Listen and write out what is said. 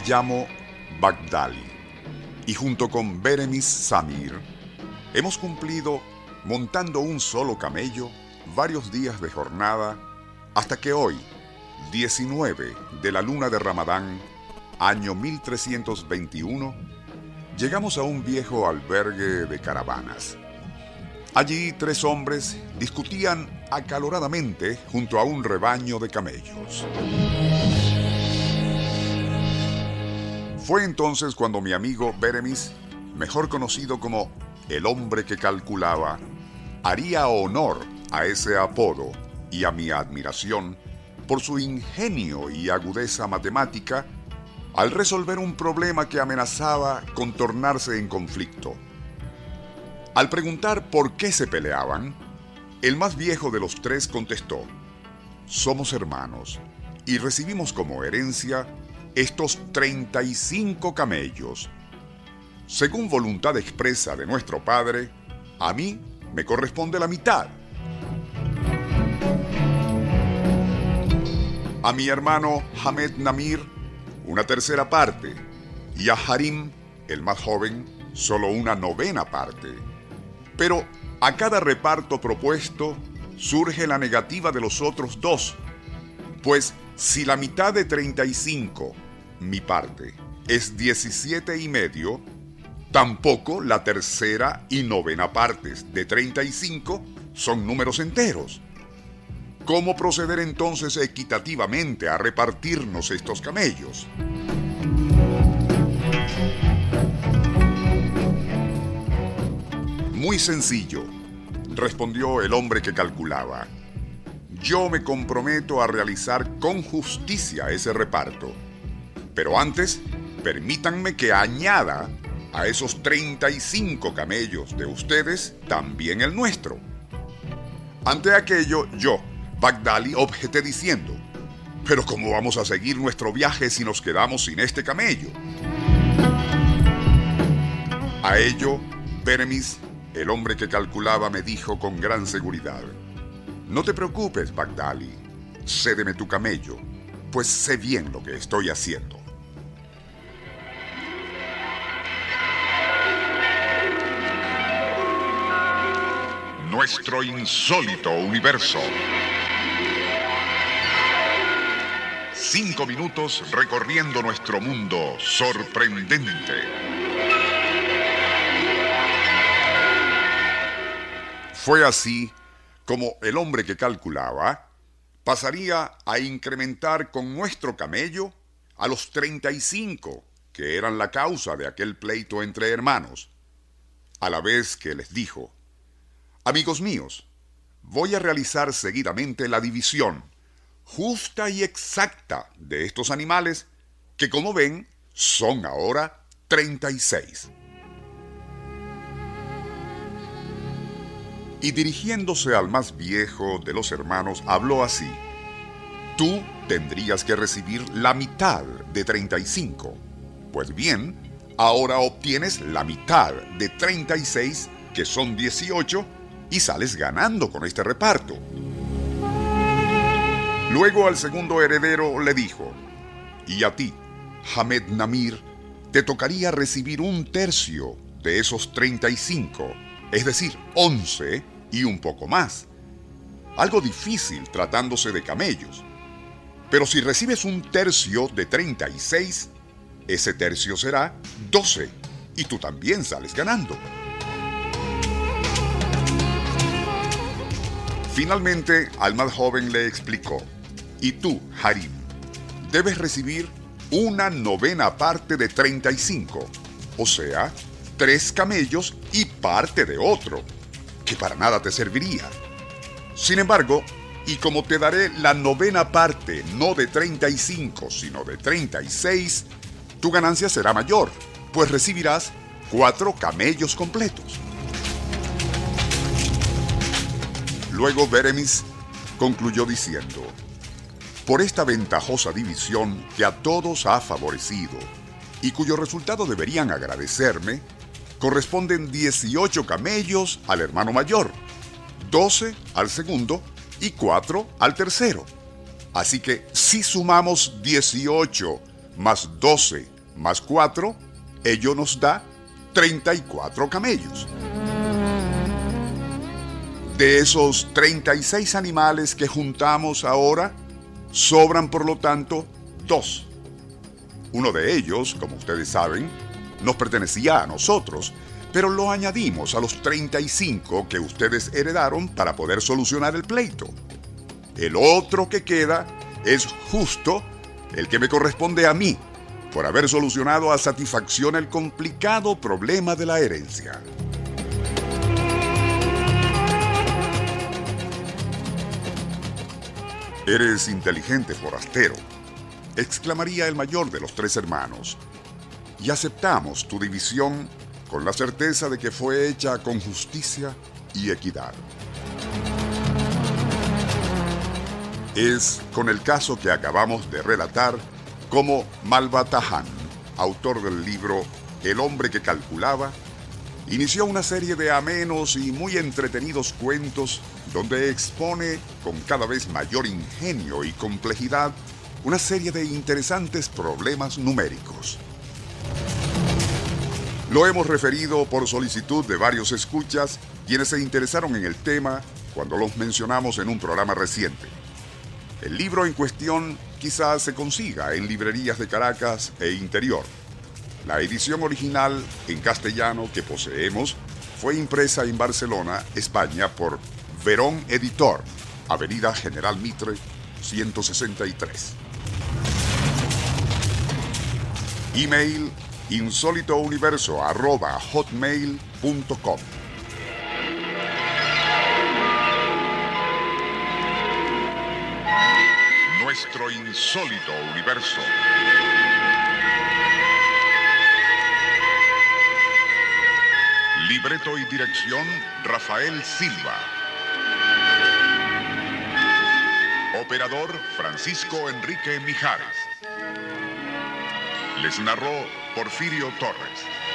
Me llamo Bagdali y junto con Beremis Samir hemos cumplido montando un solo camello varios días de jornada hasta que hoy, 19 de la luna de Ramadán, año 1321, llegamos a un viejo albergue de caravanas. Allí tres hombres discutían acaloradamente junto a un rebaño de camellos. Fue entonces cuando mi amigo Beremis, mejor conocido como el hombre que calculaba, haría honor a ese apodo y a mi admiración por su ingenio y agudeza matemática al resolver un problema que amenazaba con tornarse en conflicto. Al preguntar por qué se peleaban, el más viejo de los tres contestó, somos hermanos y recibimos como herencia estos 35 camellos. Según voluntad expresa de nuestro Padre, a mí me corresponde la mitad. A mi hermano Hamed Namir, una tercera parte. Y a Harim, el más joven, solo una novena parte. Pero a cada reparto propuesto surge la negativa de los otros dos, pues si la mitad de 35, mi parte, es 17 y medio, tampoco la tercera y novena partes de 35 son números enteros. ¿Cómo proceder entonces equitativamente a repartirnos estos camellos? Muy sencillo, respondió el hombre que calculaba yo me comprometo a realizar con justicia ese reparto. Pero antes, permítanme que añada a esos 35 camellos de ustedes también el nuestro. Ante aquello, yo, Bagdali, objeté diciendo, pero ¿cómo vamos a seguir nuestro viaje si nos quedamos sin este camello? A ello, Beremis, el hombre que calculaba, me dijo con gran seguridad, no te preocupes, Bagdali. Cédeme tu camello, pues sé bien lo que estoy haciendo. Nuestro insólito universo. Cinco minutos recorriendo nuestro mundo sorprendente. Fue así como el hombre que calculaba, pasaría a incrementar con nuestro camello a los 35 que eran la causa de aquel pleito entre hermanos, a la vez que les dijo, Amigos míos, voy a realizar seguidamente la división justa y exacta de estos animales que como ven son ahora 36. Y dirigiéndose al más viejo de los hermanos, habló así. Tú tendrías que recibir la mitad de 35. Pues bien, ahora obtienes la mitad de 36, que son 18, y sales ganando con este reparto. Luego al segundo heredero le dijo, y a ti, Hamed Namir, te tocaría recibir un tercio de esos 35 es decir, 11 y un poco más. Algo difícil tratándose de camellos. Pero si recibes un tercio de 36, ese tercio será 12 y tú también sales ganando. Finalmente, al más joven le explicó, y tú, Harim, debes recibir una novena parte de 35, o sea, tres camellos y parte de otro, que para nada te serviría. Sin embargo, y como te daré la novena parte, no de 35, sino de 36, tu ganancia será mayor, pues recibirás cuatro camellos completos. Luego Beremis concluyó diciendo, por esta ventajosa división que a todos ha favorecido y cuyo resultado deberían agradecerme, corresponden 18 camellos al hermano mayor, 12 al segundo y 4 al tercero. Así que si sumamos 18 más 12 más 4, ello nos da 34 camellos. De esos 36 animales que juntamos ahora, sobran por lo tanto dos. Uno de ellos, como ustedes saben, nos pertenecía a nosotros, pero lo añadimos a los 35 que ustedes heredaron para poder solucionar el pleito. El otro que queda es justo el que me corresponde a mí, por haber solucionado a satisfacción el complicado problema de la herencia. Eres inteligente, forastero, exclamaría el mayor de los tres hermanos, y aceptamos tu división con la certeza de que fue hecha con justicia y equidad. Es con el caso que acabamos de relatar como Malbatahan, autor del libro El hombre que calculaba, inició una serie de amenos y muy entretenidos cuentos donde expone con cada vez mayor ingenio y complejidad una serie de interesantes problemas numéricos. Lo hemos referido por solicitud de varios escuchas quienes se interesaron en el tema cuando los mencionamos en un programa reciente. El libro en cuestión quizás se consiga en librerías de Caracas e interior. La edición original en castellano que poseemos fue impresa en Barcelona, España, por Verón Editor, Avenida General Mitre, 163. Email insólitouniverso.hotmail.com Nuestro insólito universo. Libreto y dirección Rafael Silva. Operador Francisco Enrique Mijares. Les narró Porfirio Torres.